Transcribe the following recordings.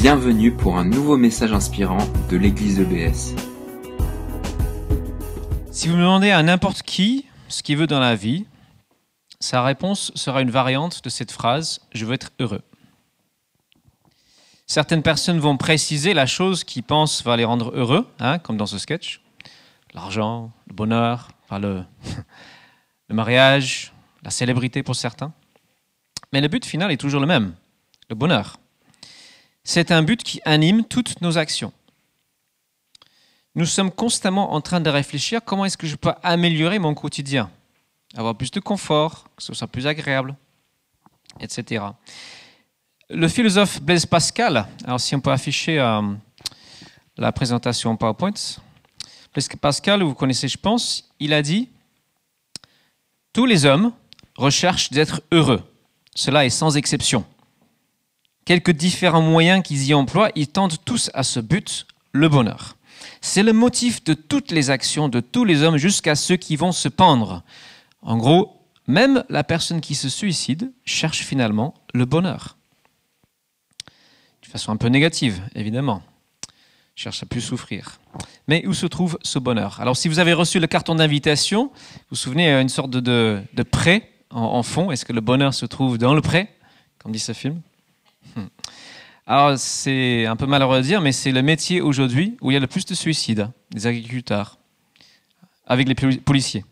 Bienvenue pour un nouveau message inspirant de l'église EBS. Si vous demandez à n'importe qui ce qu'il veut dans la vie, sa réponse sera une variante de cette phrase Je veux être heureux. Certaines personnes vont préciser la chose qu'ils pensent va les rendre heureux, hein, comme dans ce sketch. L'argent, le bonheur, le, le mariage, la célébrité pour certains. Mais le but final est toujours le même, le bonheur. C'est un but qui anime toutes nos actions. Nous sommes constamment en train de réfléchir comment est-ce que je peux améliorer mon quotidien, avoir plus de confort, que ce soit plus agréable, etc. Le philosophe Blaise Pascal, alors si on peut afficher euh, la présentation PowerPoint, Blaise Pascal, vous connaissez je pense, il a dit, tous les hommes recherchent d'être heureux. Cela est sans exception. Quelques différents moyens qu'ils y emploient, ils tendent tous à ce but, le bonheur. C'est le motif de toutes les actions de tous les hommes jusqu'à ceux qui vont se pendre. En gros, même la personne qui se suicide cherche finalement le bonheur. De façon un peu négative, évidemment. Cherche à plus souffrir. Mais où se trouve ce bonheur? Alors si vous avez reçu le carton d'invitation, vous vous souvenez, une sorte de, prêt en, fond. Est-ce que le bonheur se trouve dans le prêt, comme dit ce film. Alors, c'est un peu malheureux à dire, mais c'est le métier aujourd'hui où il y a le plus de suicides, des agriculteurs, avec les policiers.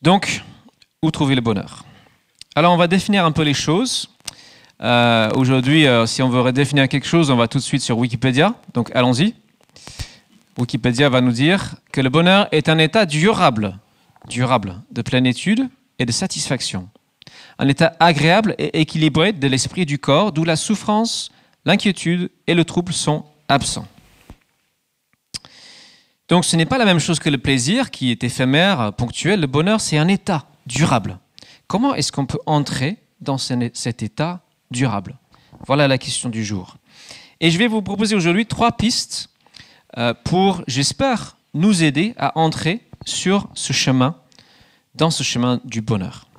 Donc, où trouver le bonheur? Alors, on va définir un peu les choses. Euh, aujourd'hui, euh, si on veut redéfinir quelque chose, on va tout de suite sur Wikipédia. Donc, allons-y. Wikipédia va nous dire que le bonheur est un état durable, durable, de plénitude et de satisfaction un état agréable et équilibré de l'esprit et du corps, d'où la souffrance, l'inquiétude et le trouble sont absents. Donc ce n'est pas la même chose que le plaisir qui est éphémère, ponctuel. Le bonheur, c'est un état durable. Comment est-ce qu'on peut entrer dans cet état durable? Voilà la question du jour. Et je vais vous proposer aujourd'hui trois pistes euh, pour, j'espère, nous aider à entrer sur ce chemin, dans ce chemin du bonheur.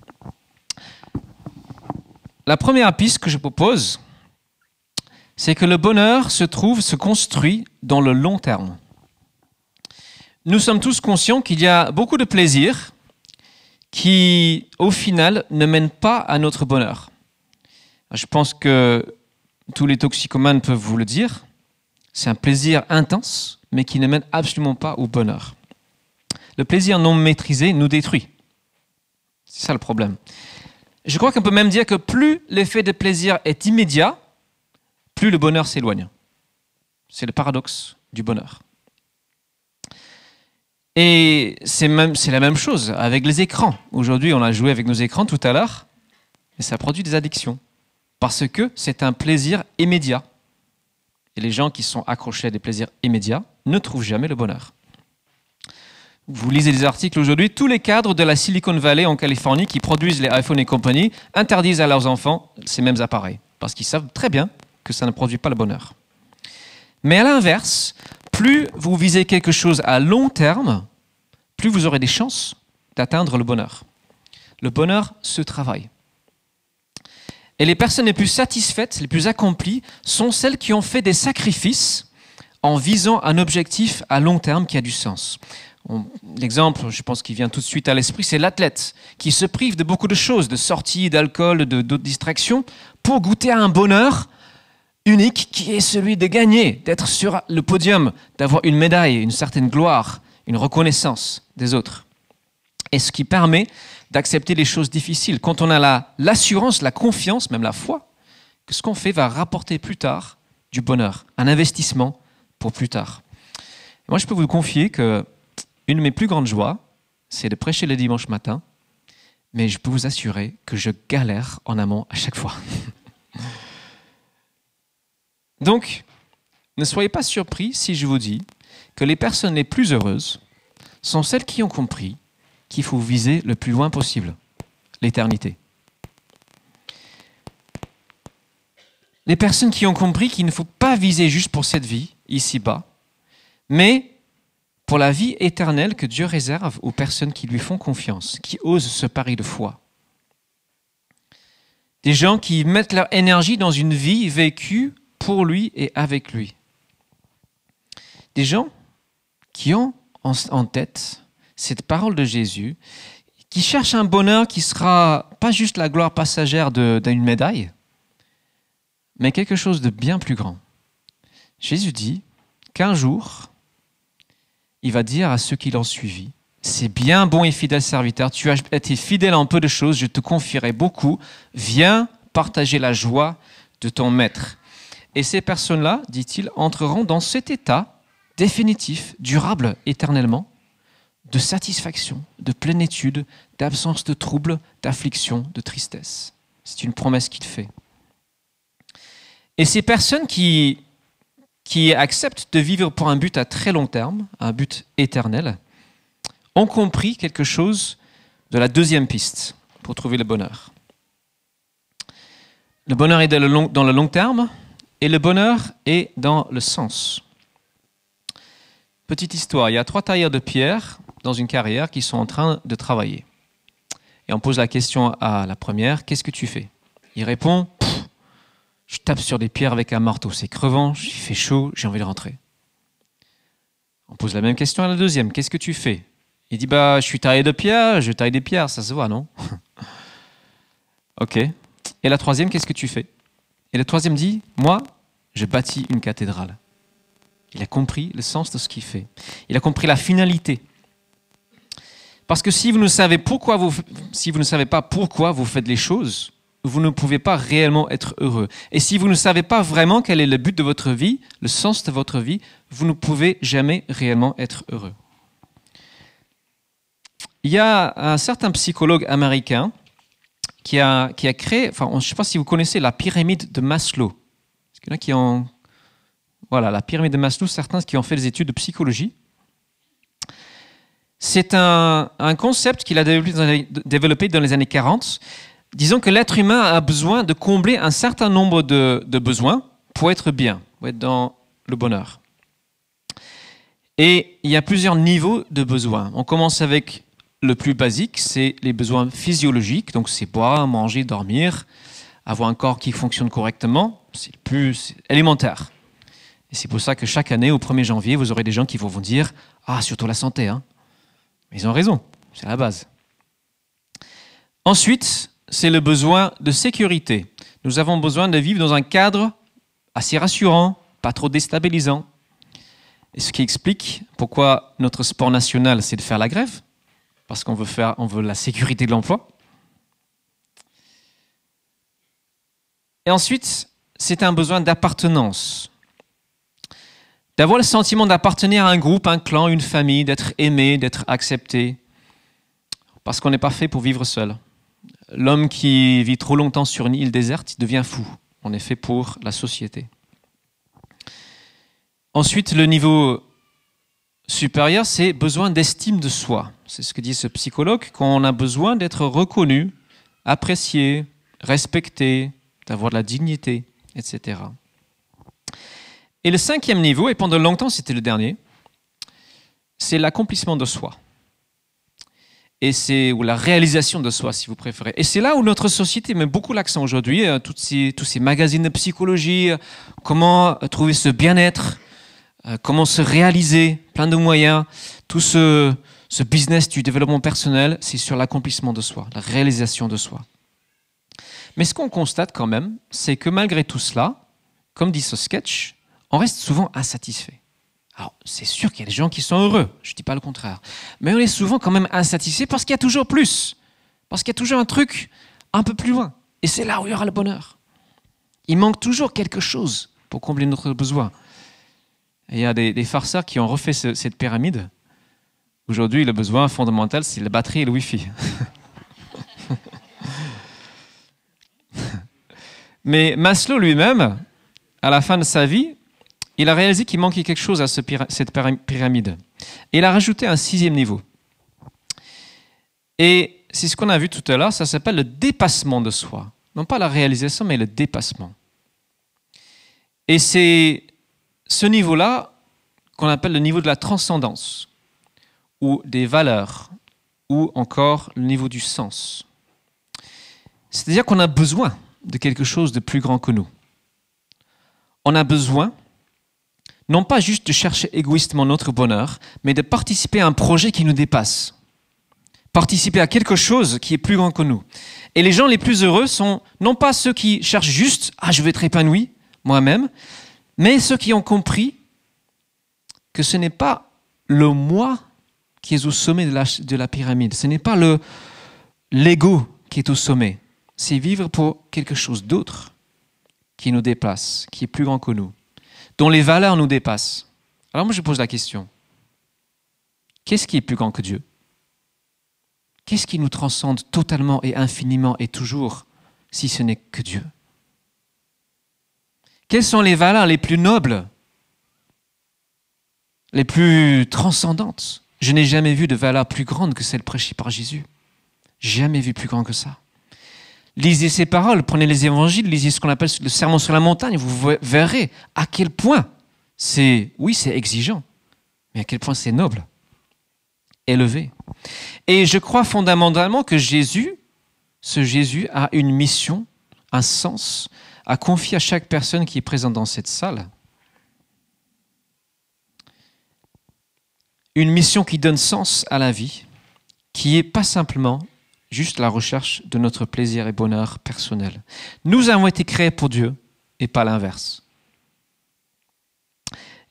La première piste que je propose, c'est que le bonheur se trouve, se construit dans le long terme. Nous sommes tous conscients qu'il y a beaucoup de plaisirs qui, au final, ne mènent pas à notre bonheur. Je pense que tous les toxicomanes peuvent vous le dire. C'est un plaisir intense, mais qui ne mène absolument pas au bonheur. Le plaisir non maîtrisé nous détruit. C'est ça le problème. Je crois qu'on peut même dire que plus l'effet de plaisir est immédiat, plus le bonheur s'éloigne. C'est le paradoxe du bonheur. Et c'est la même chose avec les écrans. Aujourd'hui, on a joué avec nos écrans tout à l'heure, et ça produit des addictions. Parce que c'est un plaisir immédiat. Et les gens qui sont accrochés à des plaisirs immédiats ne trouvent jamais le bonheur vous lisez des articles aujourd'hui, tous les cadres de la Silicon Valley en Californie qui produisent les iPhones et compagnie interdisent à leurs enfants ces mêmes appareils, parce qu'ils savent très bien que ça ne produit pas le bonheur. Mais à l'inverse, plus vous visez quelque chose à long terme, plus vous aurez des chances d'atteindre le bonheur. Le bonheur se travaille. Et les personnes les plus satisfaites, les plus accomplies, sont celles qui ont fait des sacrifices en visant un objectif à long terme qui a du sens. L'exemple, je pense, qui vient tout de suite à l'esprit, c'est l'athlète qui se prive de beaucoup de choses, de sorties, d'alcool, de d'autres distractions, pour goûter à un bonheur unique qui est celui de gagner, d'être sur le podium, d'avoir une médaille, une certaine gloire, une reconnaissance des autres. Et ce qui permet d'accepter les choses difficiles. Quand on a l'assurance, la confiance, même la foi, que ce qu'on fait va rapporter plus tard du bonheur, un investissement pour plus tard. moi, je peux vous confier que une de mes plus grandes joies, c'est de prêcher le dimanche matin, mais je peux vous assurer que je galère en amont à chaque fois. Donc, ne soyez pas surpris si je vous dis que les personnes les plus heureuses sont celles qui ont compris qu'il faut viser le plus loin possible, l'éternité. Les personnes qui ont compris qu'il ne faut pas viser juste pour cette vie, ici-bas, mais pour la vie éternelle que Dieu réserve aux personnes qui lui font confiance, qui osent ce pari de foi. Des gens qui mettent leur énergie dans une vie vécue pour lui et avec lui. Des gens qui ont en tête cette parole de Jésus, qui cherchent un bonheur qui sera pas juste la gloire passagère d'une médaille, mais quelque chose de bien plus grand. Jésus dit qu'un jour, il va dire à ceux qui l'ont suivi, c'est bien bon et fidèle serviteur, tu as été fidèle en peu de choses, je te confierai beaucoup, viens partager la joie de ton maître. Et ces personnes-là, dit-il, entreront dans cet état définitif, durable éternellement, de satisfaction, de plénitude, d'absence de trouble, d'affliction, de tristesse. C'est une promesse qu'il fait. Et ces personnes qui, qui acceptent de vivre pour un but à très long terme, un but éternel, ont compris quelque chose de la deuxième piste pour trouver le bonheur. Le bonheur est dans le long, terme et le bonheur est dans le sens. Petite histoire, il y a trois tailleurs de pierre dans une carrière qui sont en train de travailler. Et on pose la question à la première, qu'est-ce que tu fais? Il répond, je tape sur des pierres avec un marteau, c'est crevant, il fait chaud, j'ai envie de rentrer. On pose la même question à la deuxième, qu'est-ce que tu fais? Il dit, bah, je suis taillé de pierre, je taille des pierres, ça se voit, non? Ok. Et la troisième, qu'est-ce que tu fais? Et le troisième dit, moi, je bâtis une cathédrale. Il a compris le sens de ce qu'il fait. Il a compris la finalité. Parce que si vous ne savez pourquoi vous, si vous ne savez pas pourquoi vous faites les choses, vous ne pouvez pas réellement être heureux. Et si vous ne savez pas vraiment quel est le but de votre vie, le sens de votre vie, vous ne pouvez jamais réellement être heureux. Il y a un certain psychologue américain qui a, qui a créé, enfin, je ne sais pas si vous connaissez la pyramide de Maslow. Qu'il qui ont. Voilà, la pyramide de Maslow, certains qui ont fait des études de psychologie. C'est un, concept qu'il a développé dans, les, années 40. Disons que l'être humain a besoin de combler un certain nombre de, besoins pour être bien, pour être dans le bonheur. Et il y a plusieurs niveaux de besoins. On commence avec le plus basique, c'est les besoins physiologiques, donc c'est boire, manger, dormir, avoir un corps qui fonctionne correctement, c'est le plus élémentaire. Et c'est pour ça que chaque année, au 1er janvier, vous aurez des gens qui vont vous dire Ah, surtout la santé, hein. Ils ont raison, c'est la base. Ensuite, c'est le besoin de sécurité. Nous avons besoin de vivre dans un cadre assez rassurant, pas trop déstabilisant. Et ce qui explique pourquoi notre sport national, c'est de faire la grève, parce qu'on veut, faire, veut la sécurité de l'emploi. Et ensuite, c'est un besoin d'appartenance d'avoir le sentiment d'appartenir à un groupe, un clan, une famille, d'être aimé, d'être accepté, parce qu'on n'est pas fait pour vivre seul. L'homme qui vit trop longtemps sur une île déserte, devient fou. On est fait pour la société. Ensuite, le niveau supérieur, c'est besoin d'estime de soi. C'est ce que dit ce psychologue, qu'on a besoin d'être reconnu, apprécié, respecté, d'avoir de la dignité, etc. Et le cinquième niveau, et pendant longtemps c'était le dernier, c'est l'accomplissement de soi. Et c'est ou la réalisation de soi, si vous préférez. Et c'est là où notre société met beaucoup l'accent aujourd'hui. Euh, tous ces magazines de psychologie, euh, comment euh, trouver ce bien-être, comment se réaliser, plein de moyens. Tout ce, ce business du développement personnel, c'est sur l'accomplissement de soi, la réalisation de soi. Mais ce qu'on constate quand même, c'est que malgré tout cela, comme dit ce sketch, on reste souvent insatisfait. Alors, c'est sûr qu'il y a des gens qui sont heureux, je ne dis pas le contraire. Mais on est souvent quand même insatisfait parce qu'il y a toujours plus. Parce qu'il y a toujours un truc un peu plus loin. Et c'est là où il y aura le bonheur. Il manque toujours quelque chose pour combler notre besoin. Il y a des, farceurs qui ont refait cette pyramide. Aujourd'hui, le besoin fondamental, c'est la batterie et le Wi-Fi. Mais Maslow lui-même, à la fin de sa vie, il a réalisé qu'il manquait quelque chose à cette pyramide. Il a rajouté un sixième niveau. Et c'est ce qu'on a vu tout à l'heure, ça s'appelle le dépassement de soi. Non pas la réalisation, mais le dépassement. Et c'est ce niveau-là qu'on appelle le niveau de la transcendance, ou des valeurs, ou encore le niveau du sens. C'est-à-dire qu'on a besoin de quelque chose de plus grand que nous. On a besoin, non pas juste de chercher égoïstement notre bonheur, mais de participer à un projet qui nous dépasse. Participer à quelque chose qui est plus grand que nous. Et les gens les plus heureux sont non pas ceux qui cherchent juste, ah, je vais être épanoui, moi-même, mais ceux qui ont compris que ce n'est pas le moi qui est au sommet de la, de la pyramide, ce n'est pas le l'ego qui est au sommet, c'est vivre pour quelque chose d'autre qui nous dépasse, qui est plus grand que nous, dont les valeurs nous dépassent. Alors moi je pose la question, qu'est-ce qui est plus grand que Dieu? Qu'est-ce qui nous transcende totalement et infiniment et toujours si ce n'est que Dieu? Quelles sont les valeurs les plus nobles, les plus transcendantes? Je n'ai jamais vu de valeur plus grande que celle prêchée par Jésus. Jamais vu plus grand que ça. Lisez ces paroles, prenez les évangiles, lisez ce qu'on appelle le sermon sur la montagne, vous verrez à quel point c'est, oui, c'est exigeant, mais à quel point c'est noble, élevé. Et je crois fondamentalement que Jésus, ce Jésus, a une mission, un sens à confier à chaque personne qui est présente dans cette salle. Une mission qui donne sens à la vie, qui est pas simplement juste la recherche de notre plaisir et bonheur personnel. Nous avons été créés pour Dieu et pas l'inverse.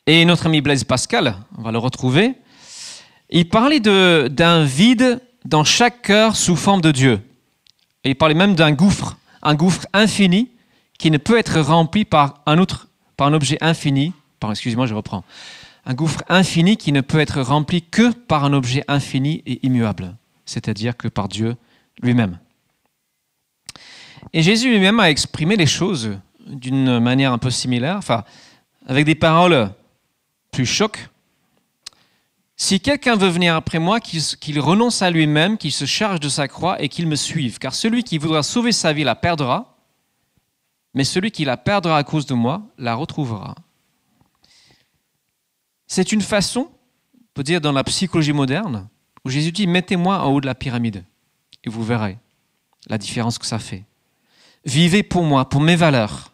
Et notre ami Blaise Pascal, on va le retrouver, il parlait d'un vide dans chaque cœur sous forme de Dieu. Il parlait même d'un gouffre, un gouffre infini qui ne peut être rempli par un autre, par un objet infini. Excusez-moi, je reprends. Un gouffre infini qui ne peut être rempli que par un objet infini et immuable, c'est-à-dire que par Dieu lui-même. Et Jésus lui-même a exprimé les choses d'une manière un peu similaire, enfin, avec des paroles plus chocs. Si quelqu'un veut venir après moi, qu'il renonce à lui-même, qu'il se charge de sa croix et qu'il me suive. Car celui qui voudra sauver sa vie la perdra, mais celui qui la perdra à cause de moi la retrouvera. C'est une façon, on peut dire dans la psychologie moderne, où Jésus dit, mettez-moi en haut de la pyramide et vous verrez la différence que ça fait. Vivez pour moi, pour mes valeurs.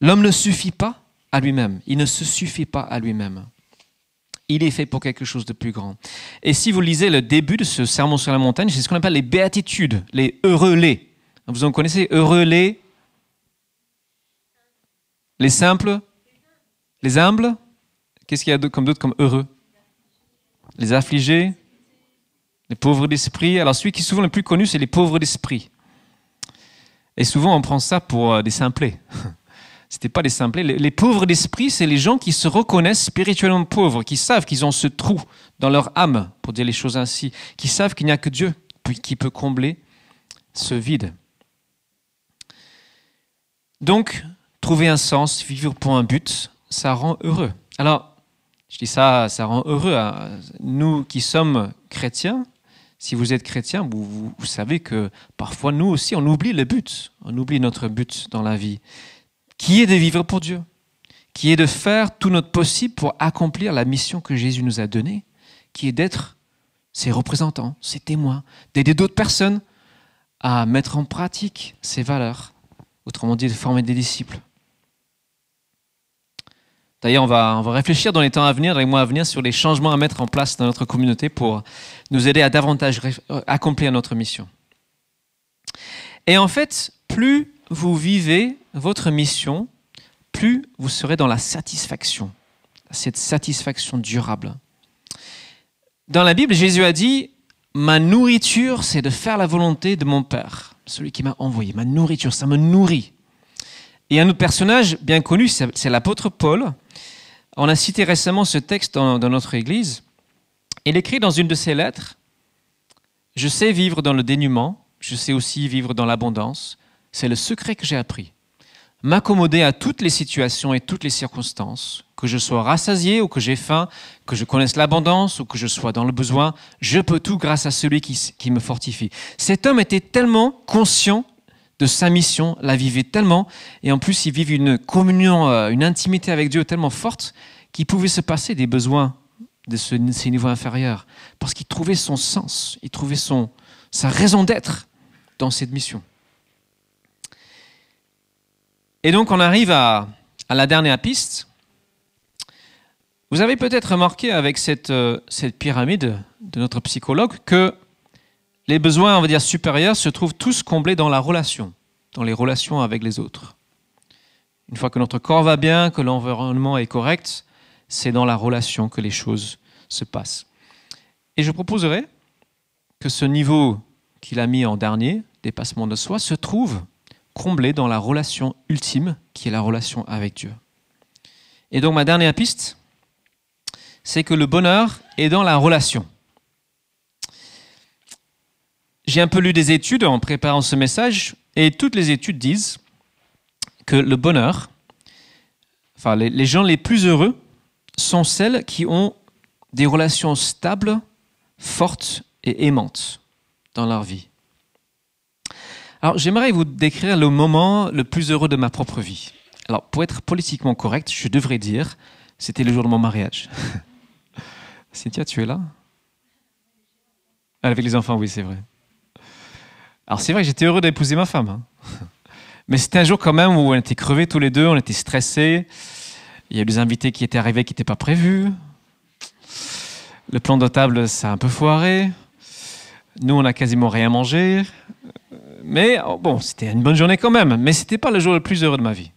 L'homme ne suffit pas à lui-même, il ne se suffit pas à lui-même. Il est fait pour quelque chose de plus grand. Et si vous lisez le début de ce sermon sur la montagne, c'est ce qu'on appelle les béatitudes, les heureux les. Vous en connaissez heureux les Les simples? Les humbles? Qu'est-ce qu'il y a comme d'autres comme heureux? Les affligés? Les pauvres d'esprit. Alors celui qui est souvent le plus connu, c'est les pauvres d'esprit. Et souvent on prend ça pour euh, des simplets. C'était pas des simplets. Les, pauvres d'esprit, c'est les gens qui se reconnaissent spirituellement pauvres, qui savent qu'ils ont ce trou dans leur âme, pour dire les choses ainsi, qui savent qu'il n'y a que Dieu qui peut combler ce vide. Donc, trouver un sens, vivre pour un but, ça rend heureux. Alors, je dis ça, ça rend heureux. à Nous qui sommes chrétiens, si vous êtes chrétien, vous, savez que parfois nous aussi, on oublie le but, on oublie notre but dans la vie, qui est de vivre pour Dieu, qui est de faire tout notre possible pour accomplir la mission que Jésus nous a donnée, qui est d'être ses représentants, ses témoins, d'aider d'autres personnes à mettre en pratique ces valeurs, autrement dit de former des disciples? D'ailleurs, on va, on va réfléchir dans les temps à venir, dans les mois à venir, sur les changements à mettre en place dans notre communauté pour nous aider à davantage euh, accomplir notre mission. Et en fait, plus vous vivez votre mission, plus vous serez dans la satisfaction, cette satisfaction durable. Dans la Bible, Jésus a dit, ma nourriture, c'est de faire la volonté de mon Père, celui qui m'a envoyé. Ma nourriture, ça me nourrit. Et un autre personnage bien connu, c'est l'apôtre Paul, on a cité récemment ce texte dans, notre Église. Il écrit dans une de ses lettres, Je sais vivre dans le dénuement, je sais aussi vivre dans l'abondance. C'est le secret que j'ai appris. M'accommoder à toutes les situations et toutes les circonstances, que je sois rassasié ou que j'ai faim, que je connaisse l'abondance ou que je sois dans le besoin, je peux tout grâce à celui qui, qui me fortifie. Cet homme était tellement conscient de sa mission, la vivait tellement, et en plus il vivait une communion, euh, une intimité avec Dieu tellement forte qu'il pouvait se passer des besoins de ce, ces niveaux inférieurs, parce qu'il trouvait son sens, il trouvait son, sa raison d'être dans cette mission. Et donc on arrive à, la dernière piste. Vous avez peut-être remarqué avec cette, euh, cette pyramide de notre psychologue que les besoins, on va dire, supérieurs se trouvent tous comblés dans la relation, dans les relations avec les autres. Une fois que notre corps va bien, que l'environnement est correct, c'est dans la relation que les choses se passent. Et je proposerais que ce niveau qu'il a mis en dernier, dépassement de soi, se trouve comblé dans la relation ultime, qui est la relation avec Dieu. Et donc ma dernière piste, c'est que le bonheur est dans la relation. J'ai un peu lu des études en préparant ce message, et toutes les études disent que le bonheur, enfin les, gens les plus heureux, sont celles qui ont des relations stables, fortes et aimantes dans leur vie. Alors j'aimerais vous décrire le moment le plus heureux de ma propre vie. Alors pour être politiquement correct, je devrais dire, c'était le jour de mon mariage. Cynthia, tu es là? Avec les enfants, oui, c'est vrai. Alors c'est vrai j'étais heureux d'épouser ma femme. Hein. Mais c'était un jour quand même où on était crevés tous les deux, on était stressés. Il y a eu des invités qui étaient arrivés qui n'étaient pas prévus. Le plan de table, a un peu foiré. Nous, on n'a quasiment rien mangé. Mais oh, bon, c'était une bonne journée quand même. Mais ce n'était pas le jour le plus heureux de ma vie.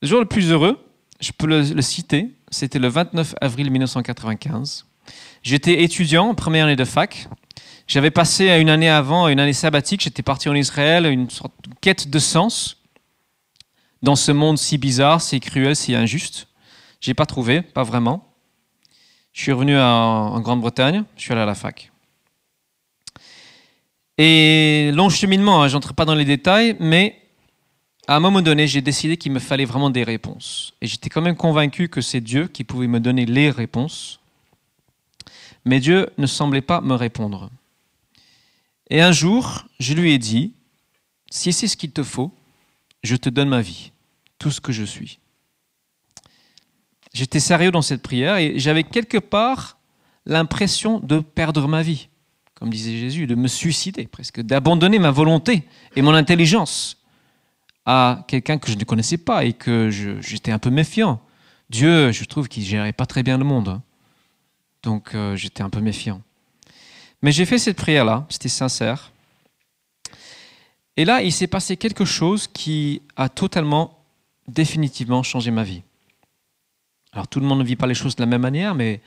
Le jour le plus heureux, je peux le, citer, c'était le 29 avril 1995. J'étais étudiant première année de fac. J'avais passé une année avant, une année sabbatique, j'étais parti en Israël, une sorte de quête de sens dans ce monde si bizarre, si cruel, si injuste. J'ai pas trouvé, pas vraiment. Je suis revenu en Grande-Bretagne, je suis allé à la fac. Et long cheminement, hein, j'entre pas dans les détails, mais à un moment donné, j'ai décidé qu'il me fallait vraiment des réponses. Et j'étais quand même convaincu que c'est Dieu qui pouvait me donner les réponses. Mais Dieu ne semblait pas me répondre. Et un jour, je lui ai dit, si c'est ce qu'il te faut, je te donne ma vie, tout ce que je suis. J'étais sérieux dans cette prière et j'avais quelque part l'impression de perdre ma vie, comme disait Jésus, de me suicider presque, d'abandonner ma volonté et mon intelligence à quelqu'un que je ne connaissais pas et que j'étais un peu méfiant. Dieu, je trouve qu'il gérait pas très bien le monde. Hein. Donc euh, j'étais un peu méfiant. Mais j'ai fait cette prière-là, c'était sincère. Et là, il s'est passé quelque chose qui a totalement, définitivement changé ma vie. Alors tout le monde ne vit pas les choses de la même manière, mais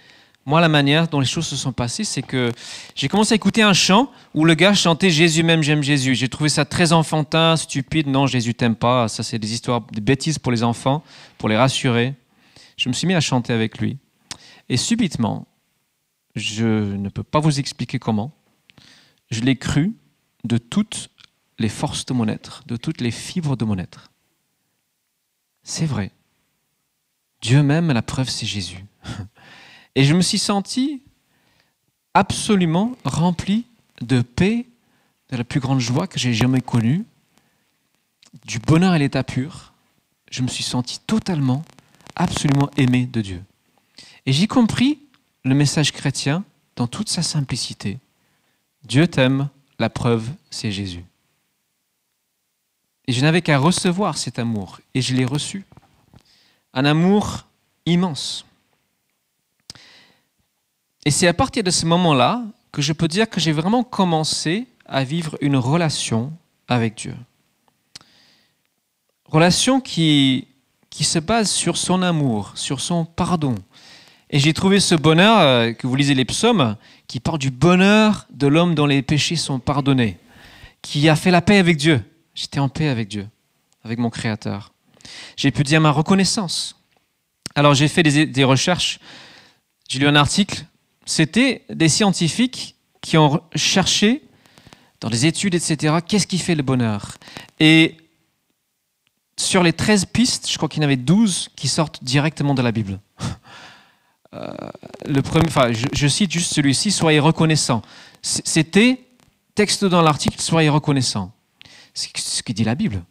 moi, la manière dont les choses se sont passées, c'est que j'ai commencé à écouter un chant où le gars chantait Jésus même, j'aime Jésus. J'ai trouvé ça très enfantin, stupide. Non, Jésus t'aime pas. Ça, c'est des histoires, des bêtises pour les enfants, pour les rassurer. Je me suis mis à chanter avec lui. Et subitement, je ne peux pas vous expliquer comment. Je l'ai cru de toutes les forces de mon être, de toutes les fibres de mon être. C'est vrai. Dieu même, la preuve, c'est Jésus. Et je me suis senti absolument rempli de paix, de la plus grande joie que j'ai jamais connue, du bonheur à l'état pur. Je me suis senti totalement, absolument aimé de Dieu. Et j'ai compris le message chrétien dans toute sa simplicité. Dieu t'aime, la preuve, c'est Jésus. Et je n'avais qu'à recevoir cet amour, et je l'ai reçu. Un amour immense. Et c'est à partir de ce moment-là que je peux dire que j'ai vraiment commencé à vivre une relation avec Dieu. Relation qui, qui se base sur son amour, sur son pardon, et j'ai trouvé ce bonheur, euh, que vous lisez les psaumes, qui parle du bonheur de l'homme dont les péchés sont pardonnés, qui a fait la paix avec Dieu. J'étais en paix avec Dieu, avec mon Créateur. J'ai pu dire ma reconnaissance. Alors j'ai fait des, recherches, j'ai lu un article, c'était des scientifiques qui ont cherché dans des études, etc., qu'est-ce qui fait le bonheur. Et sur les 13 pistes, je crois qu'il y en avait 12 qui sortent directement de la Bible. Euh, le premier, enfin, je, cite juste celui-ci, soyez reconnaissants. C'était texte dans l'article, soyez reconnaissants. C'est ce que dit la Bible.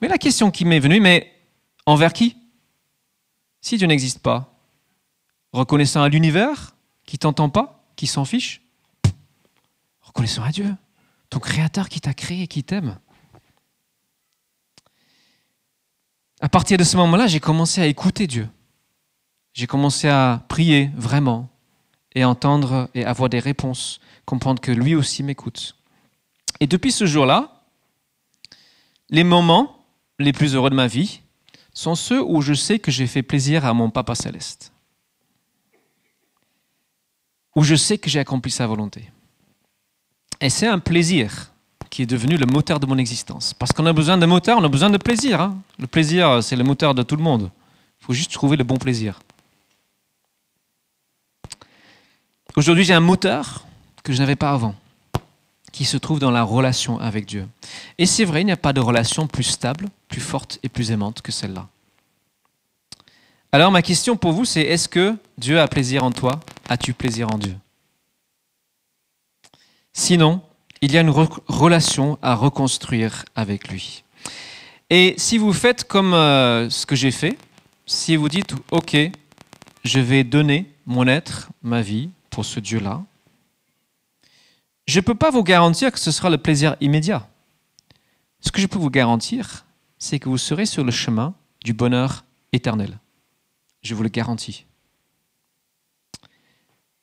Mais la question qui m'est venue, mais envers qui? Si Dieu n'existe pas, reconnaissant à l'univers qui t'entend pas, qui s'en fiche, reconnaissant à Dieu. ton Créateur qui t'a créé et qui t'aime. À partir de ce moment-là, j'ai commencé à écouter Dieu. J'ai commencé à prier vraiment et entendre et avoir des réponses, comprendre que lui aussi m'écoute. Et depuis ce jour-là, les moments les plus heureux de ma vie sont ceux où je sais que j'ai fait plaisir à mon Papa céleste, où je sais que j'ai accompli sa volonté. Et c'est un plaisir qui est devenu le moteur de mon existence. Parce qu'on a besoin de moteur, on a besoin de plaisir. Hein. Le plaisir, c'est le moteur de tout le monde. Il faut juste trouver le bon plaisir. Aujourd'hui, j'ai un moteur que je n'avais pas avant, qui se trouve dans la relation avec Dieu. Et c'est vrai, il n'y a pas de relation plus stable, plus forte et plus aimante que celle-là. Alors ma question pour vous, c'est est-ce que Dieu a plaisir en toi? As-tu plaisir en Dieu? Sinon, il y a une relation à reconstruire avec lui. Et si vous faites comme euh, ce que j'ai fait, si vous dites, OK, je vais donner mon être, ma vie, pour ce Dieu-là, je ne peux pas vous garantir que ce sera le plaisir immédiat. Ce que je peux vous garantir, c'est que vous serez sur le chemin du bonheur éternel. Je vous le garantis.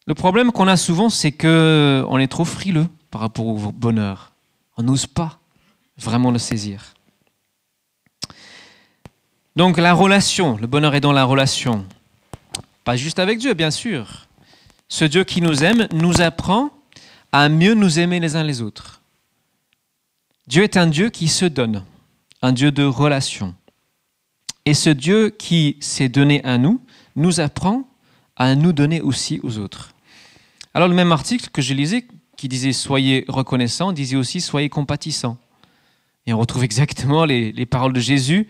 Le problème qu'on a souvent, c'est qu'on est trop frileux par rapport au bonheur. On n'ose pas vraiment le saisir. Donc la relation, le bonheur est dans la relation. Pas juste avec Dieu, bien sûr, ce Dieu qui nous aime nous apprend à mieux nous aimer les uns les autres. Dieu est un Dieu qui se donne, un Dieu de relation. Et ce Dieu qui s'est donné à nous nous apprend à nous donner aussi aux autres. Alors le même article que je lisais, qui disait soyez reconnaissants, disait aussi soyez compatissants. Et on retrouve exactement les, les paroles de Jésus,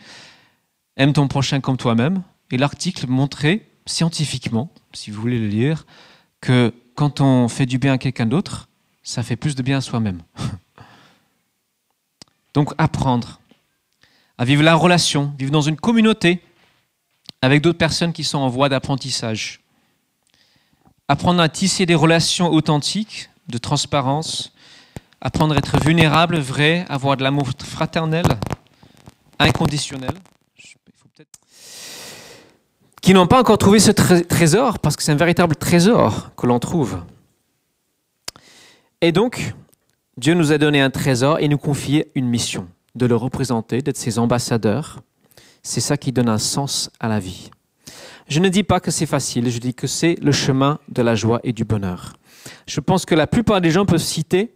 aime ton prochain comme toi-même. Et l'article montrait scientifiquement, si vous voulez le lire, que quand on fait du bien à quelqu'un d'autre, ça fait plus de bien à soi-même. Donc apprendre à vivre la relation, vivre dans une communauté avec d'autres personnes qui sont en voie d'apprentissage. Apprendre à tisser des relations authentiques, de transparence, apprendre à être vulnérable, vrai, avoir de l'amour fraternel, inconditionnel qui n'ont pas encore trouvé ce trésor, parce que c'est un véritable trésor que l'on trouve. Et donc, Dieu nous a donné un trésor et nous confie une mission, de le représenter, d'être ses ambassadeurs. C'est ça qui donne un sens à la vie. Je ne dis pas que c'est facile, je dis que c'est le chemin de la joie et du bonheur. Je pense que la plupart des gens peuvent citer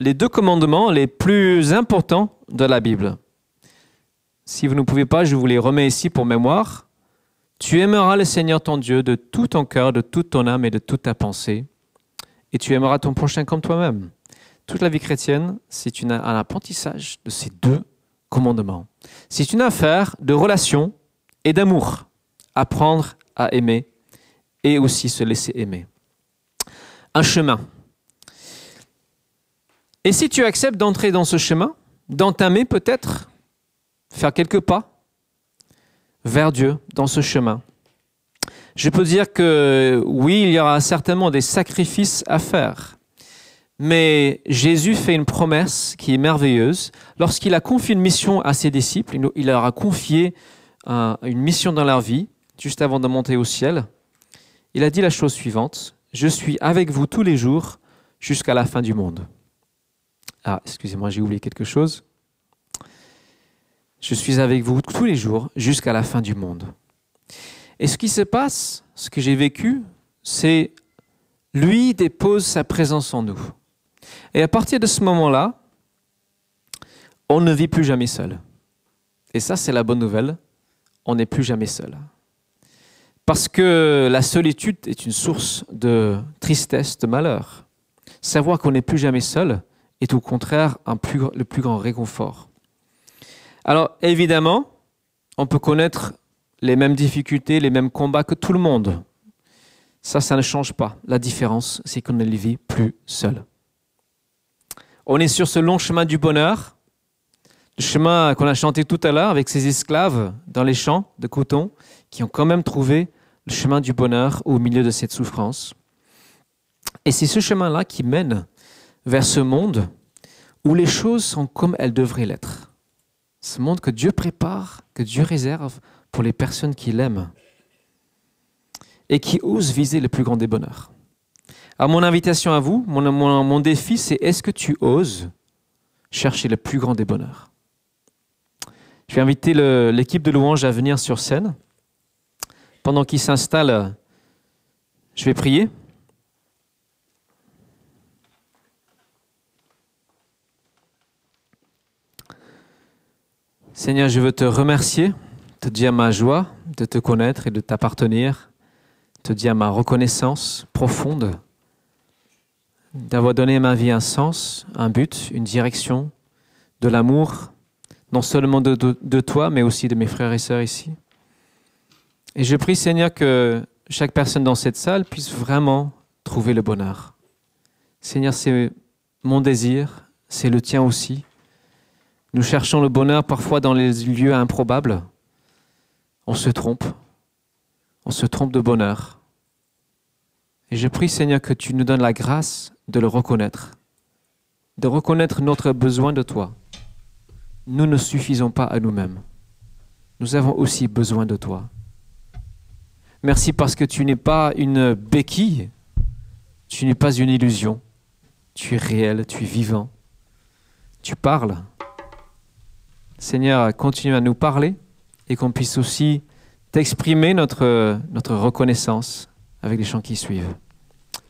les deux commandements les plus importants de la Bible. Si vous ne pouvez pas, je vous les remets ici pour mémoire. Tu aimeras le Seigneur ton Dieu de tout ton cœur, de toute ton âme et de toute ta pensée, et tu aimeras ton prochain comme toi-même. Toute la vie chrétienne, c'est un apprentissage de ces deux commandements. C'est une affaire de relation et d'amour. Apprendre à aimer et aussi se laisser aimer. Un chemin. Et si tu acceptes d'entrer dans ce chemin, d'entamer peut-être, faire quelques pas, vers Dieu dans ce chemin. Je peux dire que oui, il y aura certainement des sacrifices à faire. Mais Jésus fait une promesse qui est merveilleuse. Lorsqu'il a confié une mission à ses disciples, il leur a confié une mission dans leur vie, juste avant de monter au ciel. Il a dit la chose suivante, Je suis avec vous tous les jours jusqu'à la fin du monde. Ah, excusez-moi, j'ai oublié quelque chose. Je suis avec vous tous les jours jusqu'à la fin du monde. Et ce qui se passe, ce que j'ai vécu, c'est lui dépose sa présence en nous. Et à partir de ce moment-là, on ne vit plus jamais seul. Et ça, c'est la bonne nouvelle. On n'est plus jamais seul. Parce que la solitude est une source de tristesse, de malheur. Savoir qu'on n'est plus jamais seul est au contraire le plus grand réconfort. Alors évidemment, on peut connaître les mêmes difficultés, les mêmes combats que tout le monde. Ça, ça ne change pas. La différence, c'est qu'on ne les vit plus seul. On est sur ce long chemin du bonheur, le chemin qu'on a chanté tout à l'heure avec ces esclaves dans les champs de coton qui ont quand même trouvé le chemin du bonheur au milieu de cette souffrance. Et c'est ce chemin-là qui mène vers ce monde où les choses sont comme elles devraient l'être. Ce monde que Dieu prépare, que Dieu réserve pour les personnes qui l'aiment et qui osent viser le plus grand des bonheurs. Alors mon invitation à vous, mon, mon, mon défi, c'est est-ce que tu oses chercher le plus grand des bonheurs? Je vais inviter l'équipe de louange à venir sur scène. Pendant qu'ils s'installent, je vais prier. Seigneur, je veux te remercier, te dire ma joie de te connaître et de t'appartenir, te dire ma reconnaissance profonde d'avoir donné à ma vie un sens, un but, une direction, de l'amour, non seulement de, de, toi, mais aussi de mes frères et sœurs ici. Et je prie, Seigneur, que chaque personne dans cette salle puisse vraiment trouver le bonheur. Seigneur, c'est mon désir, c'est le tien aussi. Nous cherchons le bonheur parfois dans les lieux improbables. On se trompe. On se trompe de bonheur. Et je prie, Seigneur, que tu nous donnes la grâce de le reconnaître, de reconnaître notre besoin de toi. Nous ne suffisons pas à nous-mêmes. Nous avons aussi besoin de toi. Merci parce que tu n'es pas une béquille, tu n'es pas une illusion. Tu es réel, tu es vivant. Tu parles. Seigneur, continue à nous parler et qu'on puisse aussi t'exprimer notre, notre reconnaissance avec les chants qui suivent.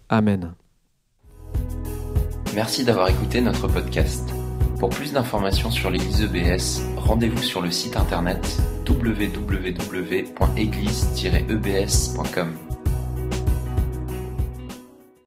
Amen. Merci d'avoir écouté notre podcast. Pour plus d'informations sur l'église EBS, rendez-vous sur le site internet www.église-ebs.com.